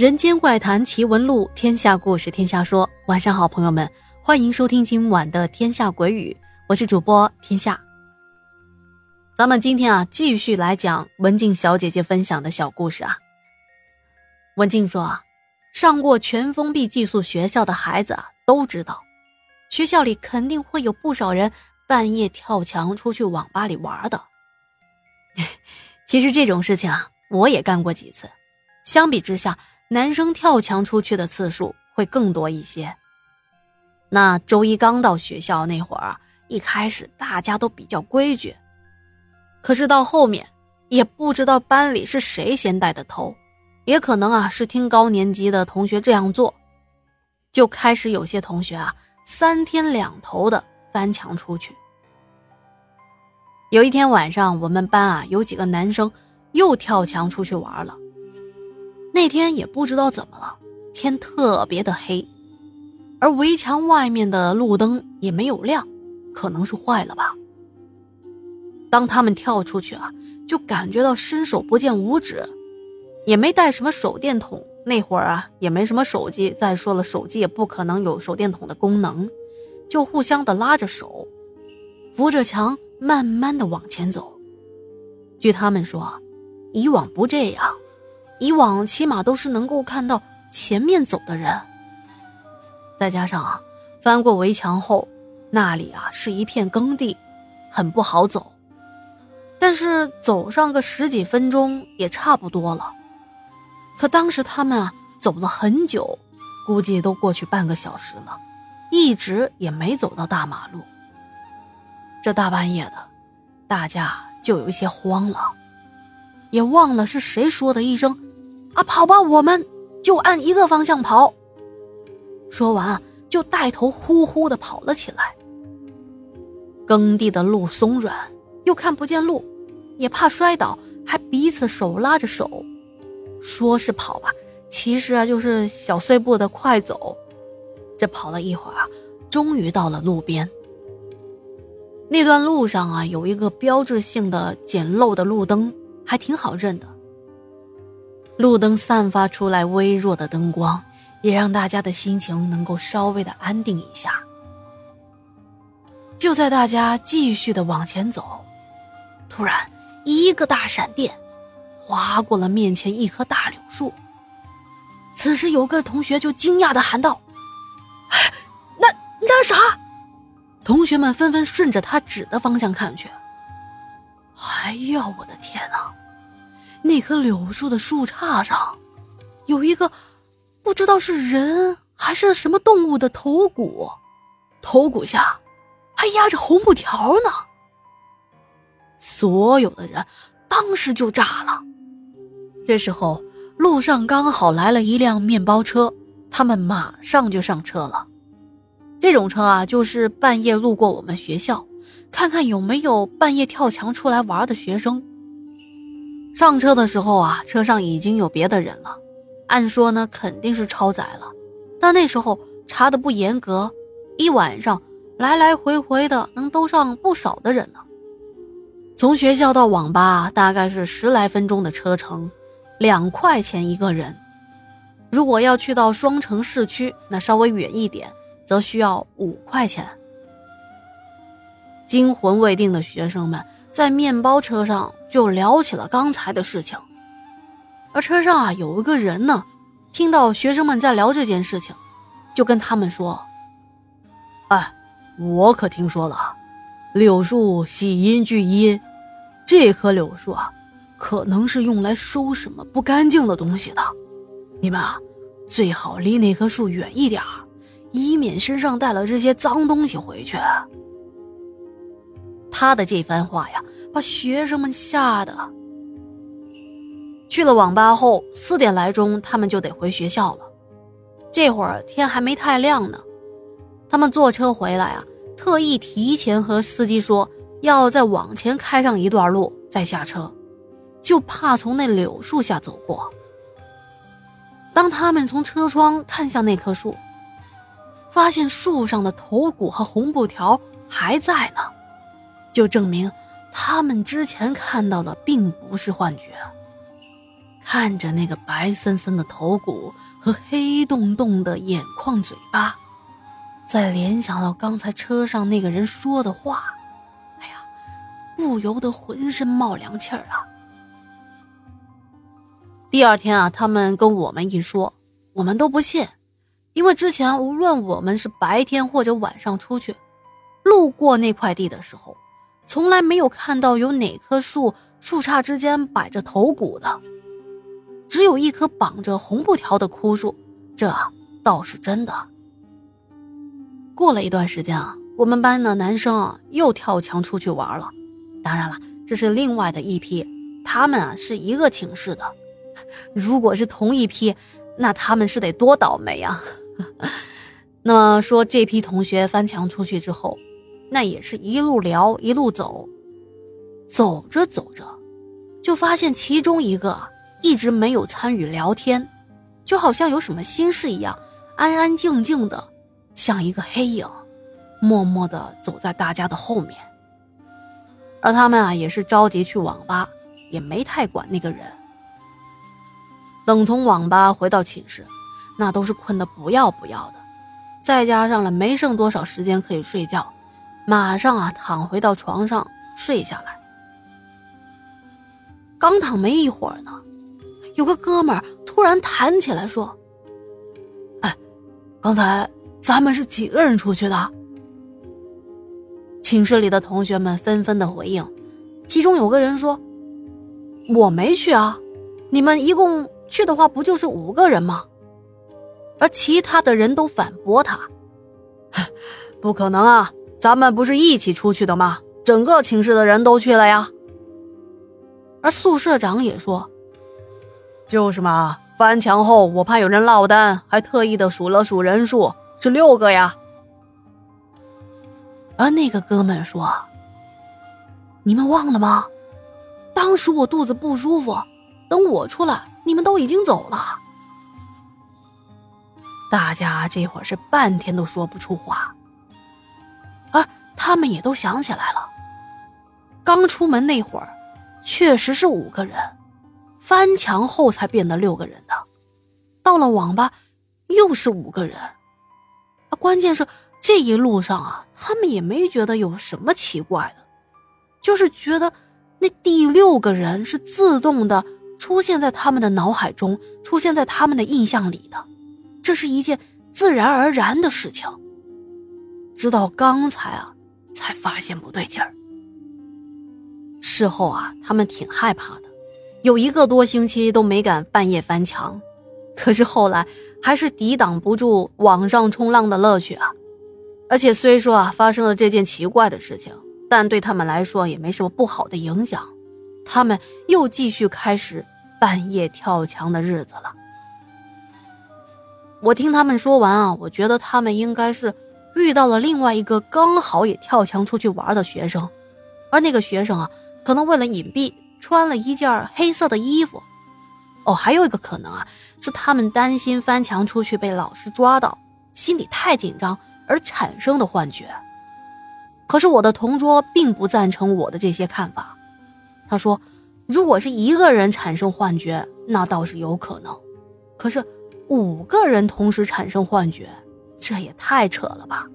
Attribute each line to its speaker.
Speaker 1: 人间怪谈奇闻录，天下故事天下说。晚上好，朋友们，欢迎收听今晚的《天下鬼语》，我是主播天下。咱们今天啊，继续来讲文静小姐姐分享的小故事啊。文静说啊，上过全封闭寄宿学校的孩子啊，都知道，学校里肯定会有不少人半夜跳墙出去网吧里玩的。其实这种事情啊，我也干过几次。相比之下，男生跳墙出去的次数会更多一些。那周一刚到学校那会儿，一开始大家都比较规矩，可是到后面，也不知道班里是谁先带的头，也可能啊是听高年级的同学这样做，就开始有些同学啊三天两头的翻墙出去。有一天晚上，我们班啊有几个男生又跳墙出去玩了。那天也不知道怎么了，天特别的黑，而围墙外面的路灯也没有亮，可能是坏了吧。当他们跳出去啊，就感觉到伸手不见五指，也没带什么手电筒，那会儿啊也没什么手机，再说了手机也不可能有手电筒的功能，就互相的拉着手，扶着墙。慢慢的往前走，据他们说，以往不这样，以往起码都是能够看到前面走的人。再加上啊，翻过围墙后，那里啊是一片耕地，很不好走。但是走上个十几分钟也差不多了。可当时他们啊走了很久，估计都过去半个小时了，一直也没走到大马路。这大半夜的，大家就有一些慌了，也忘了是谁说的一声：“啊，跑吧，我们就按一个方向跑。”说完啊就带头呼呼的跑了起来。耕地的路松软，又看不见路，也怕摔倒，还彼此手拉着手，说是跑吧，其实啊就是小碎步的快走。这跑了一会儿啊，终于到了路边。那段路上啊，有一个标志性的简陋的路灯，还挺好认的。路灯散发出来微弱的灯光，也让大家的心情能够稍微的安定一下。就在大家继续的往前走，突然一个大闪电划过了面前一棵大柳树。此时有个同学就惊讶的喊道：“那那啥？”同学们纷纷顺着他指的方向看去。哎呀，我的天哪！那棵柳树的树杈上，有一个不知道是人还是什么动物的头骨，头骨下还压着红布条呢。所有的人当时就炸了。这时候，路上刚好来了一辆面包车，他们马上就上车了。这种车啊，就是半夜路过我们学校，看看有没有半夜跳墙出来玩的学生。上车的时候啊，车上已经有别的人了，按说呢肯定是超载了，但那时候查的不严格，一晚上来来回回的能都上不少的人呢。从学校到网吧大概是十来分钟的车程，两块钱一个人。如果要去到双城市区，那稍微远一点。则需要五块钱。惊魂未定的学生们在面包车上就聊起了刚才的事情，而车上啊有一个人呢，听到学生们在聊这件事情，就跟他们说：“哎，我可听说了，柳树喜阴聚阴，这棵柳树啊，可能是用来收什么不干净的东西的，你们啊，最好离那棵树远一点。”以免身上带了这些脏东西回去。他的这番话呀，把学生们吓得。去了网吧后，四点来钟，他们就得回学校了。这会儿天还没太亮呢。他们坐车回来啊，特意提前和司机说要再往前开上一段路再下车，就怕从那柳树下走过。当他们从车窗看向那棵树。发现树上的头骨和红布条还在呢，就证明他们之前看到的并不是幻觉。看着那个白森森的头骨和黑洞洞的眼眶嘴巴，再联想到刚才车上那个人说的话，哎呀，不由得浑身冒凉气儿啊！第二天啊，他们跟我们一说，我们都不信，因为之前无论我们是白天或者晚上出去，路过那块地的时候，从来没有看到有哪棵树树杈之间摆着头骨的，只有一棵绑着红布条的枯树，这倒是真的。过了一段时间啊，我们班的男生啊又跳墙出去玩了，当然了，这是另外的一批，他们啊是一个寝室的。如果是同一批，那他们是得多倒霉呀！那说这批同学翻墙出去之后，那也是一路聊一路走，走着走着，就发现其中一个一直没有参与聊天，就好像有什么心事一样，安安静静的，像一个黑影，默默的走在大家的后面。而他们啊，也是着急去网吧，也没太管那个人。等从网吧回到寝室，那都是困得不要不要的，再加上了没剩多少时间可以睡觉，马上啊躺回到床上睡下来。刚躺没一会儿呢，有个哥们儿突然弹起来说：“哎，刚才咱们是几个人出去的？”寝室里的同学们纷纷的回应，其中有个人说：“我没去啊，你们一共。”去的话不就是五个人吗？而其他的人都反驳他：“不可能啊，咱们不是一起出去的吗？整个寝室的人都去了呀。”而宿舍长也说：“就是嘛，翻墙后我怕有人落单，还特意的数了数人数，是六个呀。”而那个哥们说：“你们忘了吗？当时我肚子不舒服，等我出来。”你们都已经走了，大家这会儿是半天都说不出话，他们也都想起来了，刚出门那会儿，确实是五个人，翻墙后才变得六个人的，到了网吧又是五个人，啊，关键是这一路上啊，他们也没觉得有什么奇怪的，就是觉得那第六个人是自动的。出现在他们的脑海中，出现在他们的印象里的，这是一件自然而然的事情。直到刚才啊，才发现不对劲儿。事后啊，他们挺害怕的，有一个多星期都没敢半夜翻墙。可是后来还是抵挡不住网上冲浪的乐趣啊。而且虽说啊发生了这件奇怪的事情，但对他们来说也没什么不好的影响。他们又继续开始半夜跳墙的日子了。我听他们说完啊，我觉得他们应该是遇到了另外一个刚好也跳墙出去玩的学生，而那个学生啊，可能为了隐蔽穿了一件黑色的衣服。哦，还有一个可能啊，是他们担心翻墙出去被老师抓到，心里太紧张而产生的幻觉。可是我的同桌并不赞成我的这些看法。他说：“如果是一个人产生幻觉，那倒是有可能；可是五个人同时产生幻觉，这也太扯了吧。”